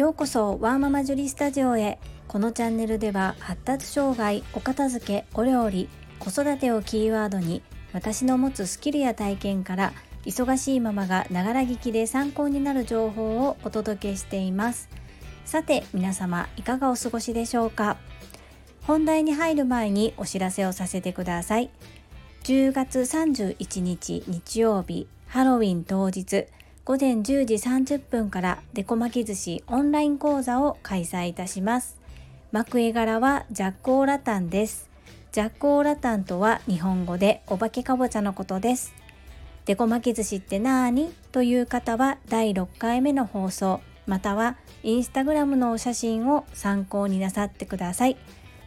ようこそワーママジュリスタジオへ。このチャンネルでは発達障害お片付けお料理子育てをキーワードに私の持つスキルや体験から忙しいママがながら聞きで参考になる情報をお届けしています。さて皆様いかがお過ごしでしょうか？本題に入る前にお知らせをさせてください。10月31日日曜日ハロウィン当日。午前10時30分からデコ巻き寿司オンライン講座を開催いたします。幕絵柄はジャックオーラタンです。ジャックオーラタンとは日本語でお化けかぼちゃのことです。デコ巻き寿司ってなーに？という方は第6回目の放送またはインスタグラムのお写真を参考になさってください。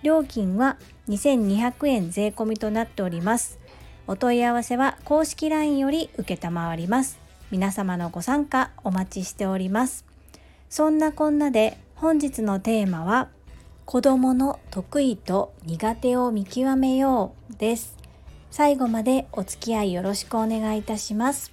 料金は2200円税込みとなっております。お問い合わせは公式 LINE より受ります。皆様のご参加お待ちしております。そんなこんなで本日のテーマは子供の得意と苦手を見極めようです。最後までお付き合いよろしくお願いいたします。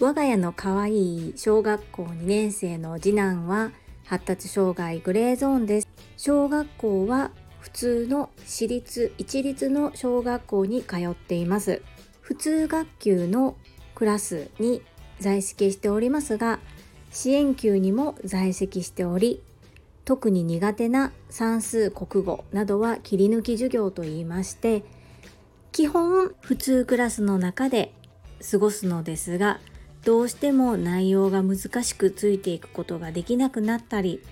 我が家の可愛い小学校2年生の次男は発達障害グレーゾーンです。小学校は普通の私立一律の小学校に通っています。普通学級のクラスに在籍しておりますが支援級にも在籍しており特に苦手な算数国語などは切り抜き授業といいまして基本普通クラスの中で過ごすのですがどうしても内容が難しくついていくことができなくなったり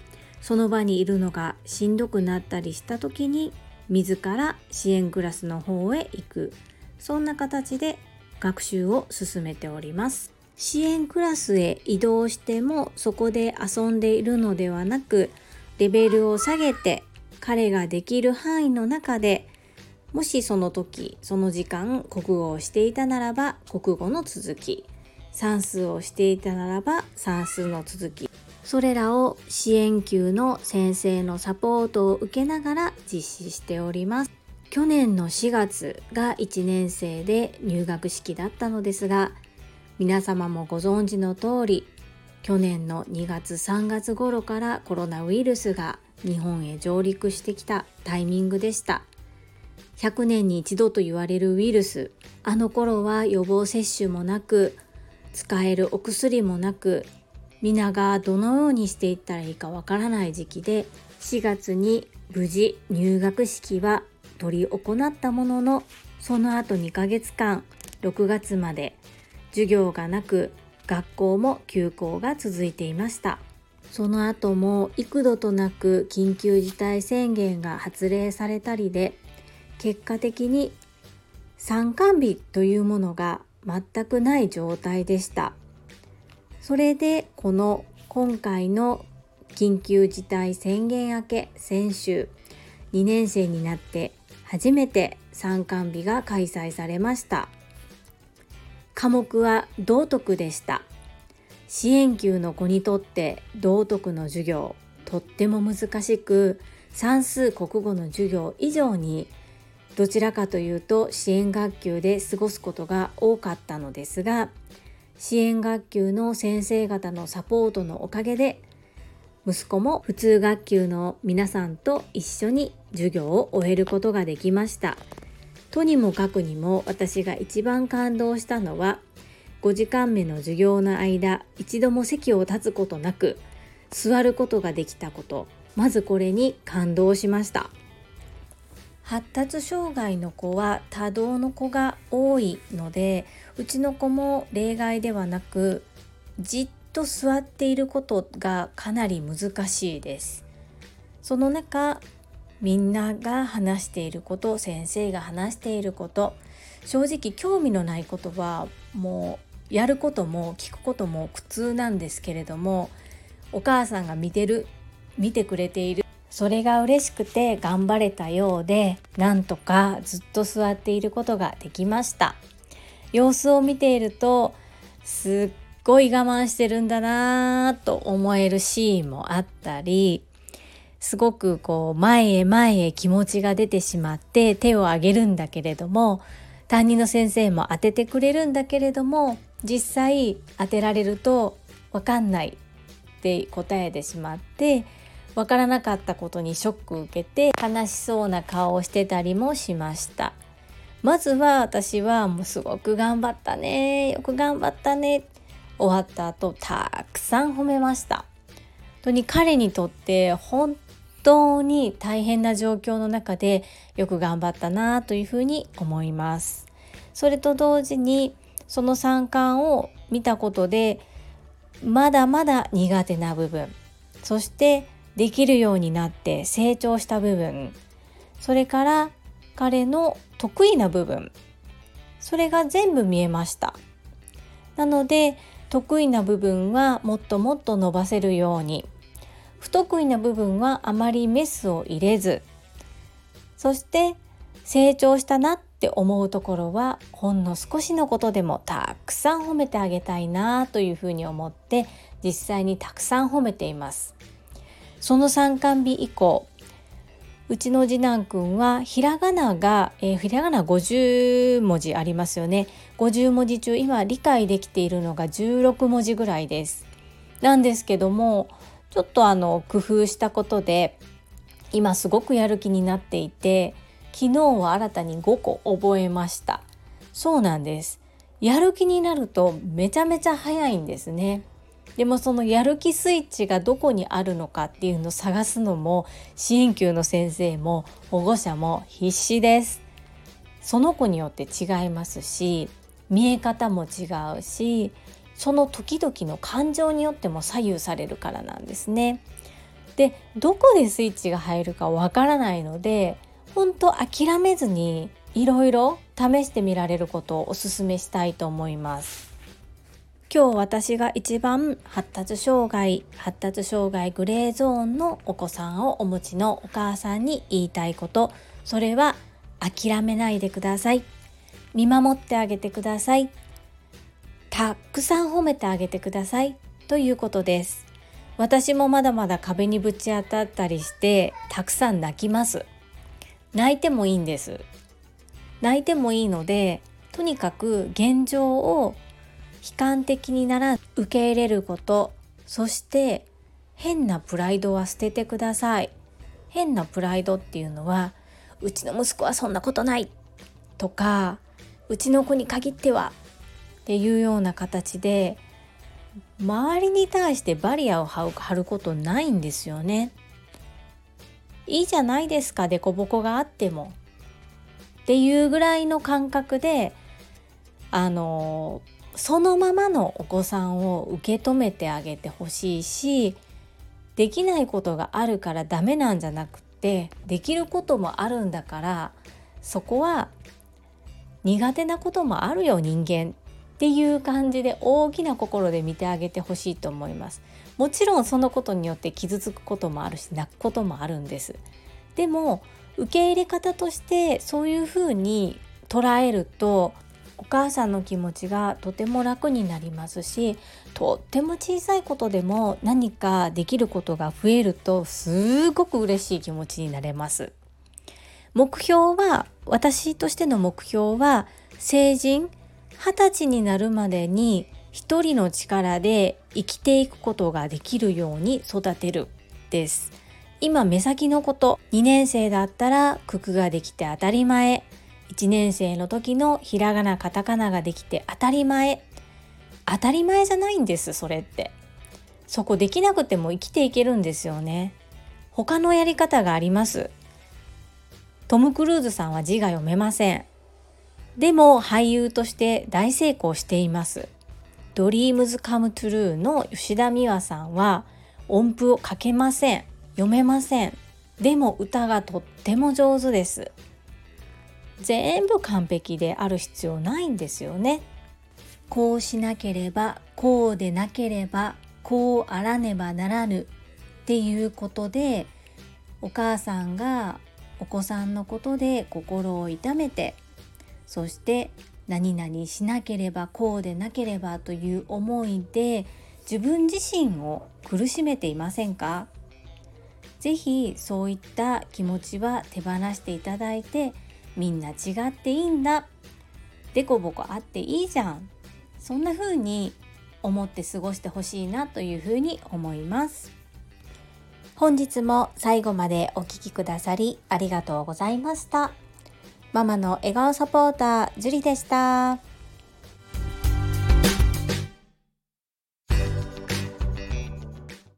その場にいるのがしんどくなったりした時に自ら支援クラスの方へ行く。そんな形で学習を進めております。支援クラスへ移動してもそこで遊んでいるのではなくレベルを下げて彼ができる範囲の中でもしその時その時間国語をしていたならば国語の続き算数をしていたならば算数の続きそれらを支援級の先生のサポートを受けながら実施しております。去年の4月が1年生で入学式だったのですが皆様もご存知の通り去年の2月3月頃からコロナウイルスが日本へ上陸してきたタイミングでした。100年に一度と言われるウイルスあの頃は予防接種もなく使えるお薬もなく皆がどのようにしていったらいいかわからない時期で4月に無事入学式は執り行ったもののその後2ヶ月間6月まで授業がなく学校も休校が続いていました。その後も幾度となく緊急事態宣言が発令されたりで結果的に参観日というものが全くない状態でした。それでこの今回の緊急事態宣言明け先週2年生になって初めて参観日が開催されました。科目は道徳でした。支援級の子にとって道徳の授業とっても難しく算数国語の授業以上にどちらかというと支援学級で過ごすことが多かったのですが支援学級の先生方のサポートのおかげで息子も普通学級の皆さんと一緒に授業を終えることができました。とにもかくにも私が一番感動したのは5時間目の授業の間一度も席を立つことなく座ることができたこと。まずこれに感動しました。発達障害の子は多動の子が多いのでうちの子も例外ではなくじっと座っていることがかなり難しいです。その中みんなが話していること先生が話していること。正直興味のないことはもうやることも聞くことも苦痛なんですけれどもお母さんが見てる見てくれている。それが嬉しくて頑張れたようでなんとかずっと座っていることができました。様子を見ているとすっごい我慢してるんだなぁと思えるシーンもあったりすごくこう前へ前へ気持ちが出てしまって手を挙げるんだけれども担任の先生も当ててくれるんだけれども実際当てられると分かんないって答えてしまってわからなかったことにショック受けて悲しそうな顔をしてたりもしました。まずは私はもうすごく頑張ったねよく頑張ったね終わった後たくさん褒めました。本当に彼にとって本当に大変な状況の中でよく頑張ったなというふうに思います。それと同時にその三冠を見たことでまだまだ苦手な部分そしてできるようになって成長した部分それから彼の得意な部分それが全部見えました。なので得意な部分はもっともっと伸ばせるように不得意な部分はあまりメスを入れずそして成長したなって思うところはほんの少しのことでもたくさん褒めてあげたいなというふうに思って実際にたくさん褒めています。その参観日以降うちの次男くんはひらがなが、えー、ひらがな50文字ありますよね。50文字中今理解できているのが16文字ぐらいです。なんですけどもちょっとあの工夫したことで今すごくやる気になっていて昨日は新たに5個覚えました。そうなんです。やる気になるとめちゃめちゃ早いんですね。でもそのやる気スイッチがどこにあるのかっていうのを探すのも支援級の先生も保護者も必死です。その子によって違いますし見え方も違うしその時々の感情によっても左右されるからなんですね。でどこでスイッチが入るかわからないので本当諦めずにいろいろ試してみられることをお勧めしたいと思います。今日私が一番発達障害発達障害グレーゾーンのお子さんをお持ちのお母さんに言いたいこと。それは諦めないでください。見守ってあげてください。たくさん褒めてあげてください。ということです。私もまだまだ壁にぶち当たったりしてたくさん泣きます。泣いてもいいんです。泣いてもいいのでとにかく現状を悲観的になら受け入れること。そして変なプライドは捨ててください。変なプライドっていうのはうちの息子はそんなことない。とかうちの子に限ってはっていうような形で周りに対してバリアを張ることないんですよね。いいじゃないですか凸凹があってもっていうぐらいの感覚であのそのままのお子さんを受け止めてあげてほしいしできないことがあるからダメなんじゃなくてできることもあるんだからそこは苦手なこともあるよ人間っていう感じで大きな心で見てあげてほしいと思いますもちろんそのことによって傷つくこともあるし泣くこともあるんですでも受け入れ方としてそういうふうに捉えるとお母さんの気持ちがとても楽になりますしとっても小さいことでも何かできることが増えるとすごく嬉しい気持ちになれます。目標は私としての目標は成人二十歳になるまでに一人の力で生きていくことができるように育てるです。今目先のこと2年生だったら九九ができて当たり前。1年生の時のひらがなカタカナができて当たり前。当たり前じゃないんですそれって。そこできなくても生きていけるんですよね。他のやり方があります。トム・クルーズさんは字が読めません。でも俳優として大成功しています。ドリームズカムトゥルーの吉田美和さんは音符を書けません読めません。でも歌がとっても上手です。全部完璧である必要ないんですよね。こうしなければこうでなければこうあらねばならぬ。っていうことでお母さんがお子さんのことで心を痛めてそして何々しなければこうでなければという思いで自分自身を苦しめていませんか？是非そういった気持ちは手放していただいてみんな違っていいんだ。でこぼこあっていいじゃん。そんな風に思って過ごしてほしいなという風に思います。本日も最後までお聴きくださりありがとうございました。ママの笑顔サポーター、ジュリでした。